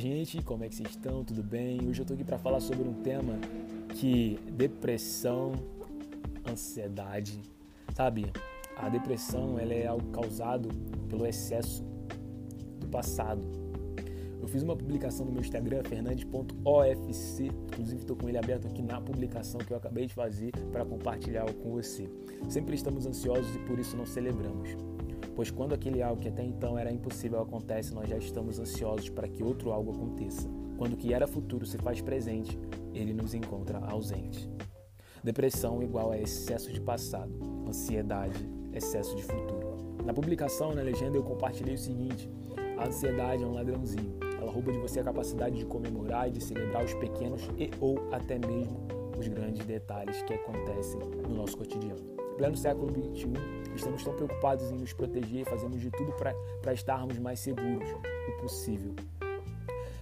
Gente, como é que vocês estão? Tudo bem? Hoje eu tô aqui para falar sobre um tema que depressão, ansiedade, sabe? A depressão ela é algo causado pelo excesso do passado. Eu fiz uma publicação no meu Instagram, fernandes.ofc, inclusive estou com ele aberto aqui na publicação que eu acabei de fazer para compartilhar com você. Sempre estamos ansiosos e por isso não celebramos pois quando aquele algo que até então era impossível acontece, nós já estamos ansiosos para que outro algo aconteça. Quando o que era futuro se faz presente, ele nos encontra ausente. Depressão igual a excesso de passado, ansiedade, excesso de futuro. Na publicação, na legenda, eu compartilhei o seguinte: a ansiedade é um ladrãozinho. Ela rouba de você a capacidade de comemorar e de celebrar os pequenos e ou até mesmo os grandes detalhes que acontecem no nosso cotidiano. Pleno século XXI, estamos tão preocupados em nos proteger, fazemos de tudo para estarmos mais seguros o possível.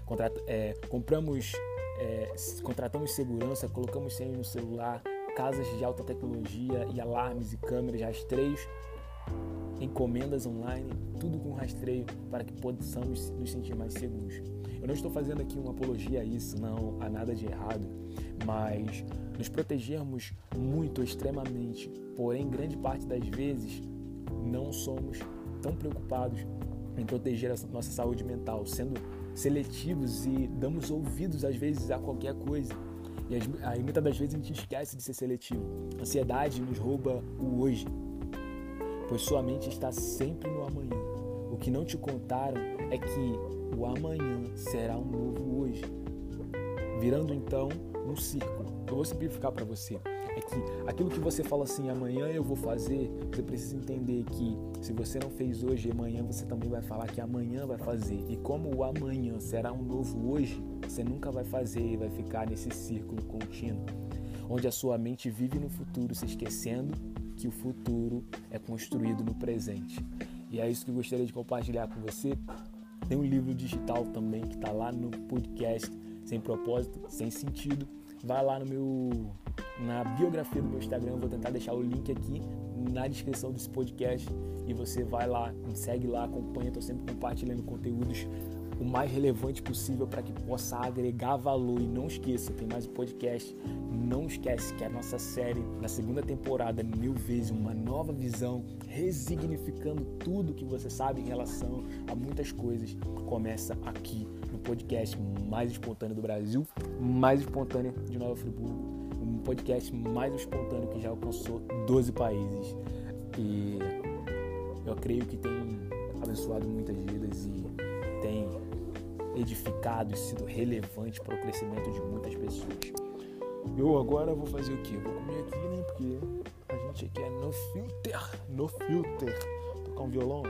Contrat, é, compramos, é, contratamos segurança, colocamos senha no celular, casas de alta tecnologia e alarmes e câmeras, rastreios, encomendas online, tudo com rastreio para que possamos nos sentir mais seguros. Eu não estou fazendo aqui uma apologia a isso, não há nada de errado, mas nos protegermos muito, extremamente, porém, grande parte das vezes não somos tão preocupados em proteger a nossa saúde mental, sendo seletivos e damos ouvidos às vezes a qualquer coisa. E aí muitas das vezes a gente esquece de ser seletivo. A ansiedade nos rouba o hoje, pois sua mente está sempre no amanhã. O que não te contaram é que o amanhã será um novo hoje, virando então um círculo. Eu vou simplificar para você. É que aquilo que você fala assim, amanhã eu vou fazer, você precisa entender que se você não fez hoje, amanhã você também vai falar que amanhã vai fazer. E como o amanhã será um novo hoje, você nunca vai fazer e vai ficar nesse círculo contínuo, onde a sua mente vive no futuro, se esquecendo que o futuro é construído no presente. E é isso que eu gostaria de compartilhar com você. Tem um livro digital também que está lá no podcast, sem propósito, sem sentido vai lá no meu na biografia do meu Instagram, vou tentar deixar o link aqui na descrição desse podcast e você vai lá, segue lá, acompanha, estou sempre compartilhando conteúdos o mais relevante possível para que possa agregar valor. E não esqueça, tem mais um podcast, não esquece que a nossa série na segunda temporada, mil vezes uma nova visão, resignificando tudo que você sabe em relação a muitas coisas, começa aqui no podcast mais espontâneo do Brasil, mais espontâneo de Nova Friburgo, um podcast mais espontâneo que já alcançou 12 países. E eu creio que tem abençoado muitas vidas e tem edificado e sido relevante para o crescimento de muitas pessoas. Eu agora vou fazer o? Eu vou comer aqui, né? Porque a gente aqui é no filter, no filter. Tocar um violão?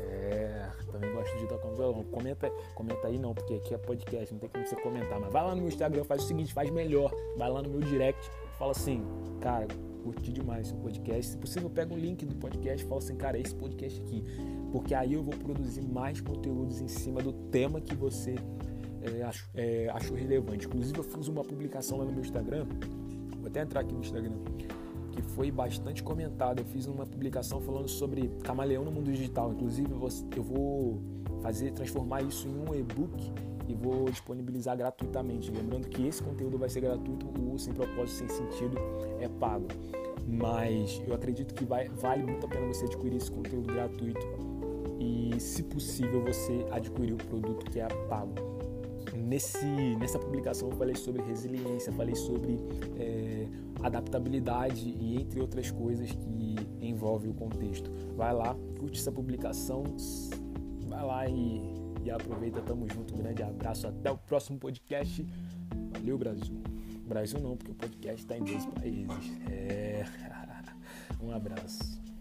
É, também gosto de tocar um violão. Comenta, comenta aí não, porque aqui é podcast, não tem como você comentar. Mas vai lá no meu Instagram, faz o seguinte, faz melhor. Vai lá no meu direct, fala assim, cara, curti demais o podcast. Se possível, pega o link do podcast e fala assim, cara, esse podcast aqui. Porque aí eu vou produzir mais conteúdos em cima do tema que você é, acho, é, achou relevante. Inclusive, eu fiz uma publicação lá no meu Instagram. Vou até entrar aqui no Instagram. Que foi bastante comentada. Eu fiz uma publicação falando sobre camaleão no mundo digital. Inclusive, eu vou fazer, transformar isso em um e-book e vou disponibilizar gratuitamente. Lembrando que esse conteúdo vai ser gratuito, o Sem Propósito Sem Sentido é pago. Mas eu acredito que vai, vale muito a pena você adquirir esse conteúdo gratuito e, se possível, você adquirir o produto que é pago. Nesse, nessa publicação eu falei sobre resiliência, falei sobre é, adaptabilidade e entre outras coisas que envolvem o contexto. Vai lá, curte essa publicação, vai lá e e aproveita, tamo junto. Um grande abraço. Até o próximo podcast. Valeu, Brasil. Brasil não, porque o podcast está em dois países. É. Um abraço.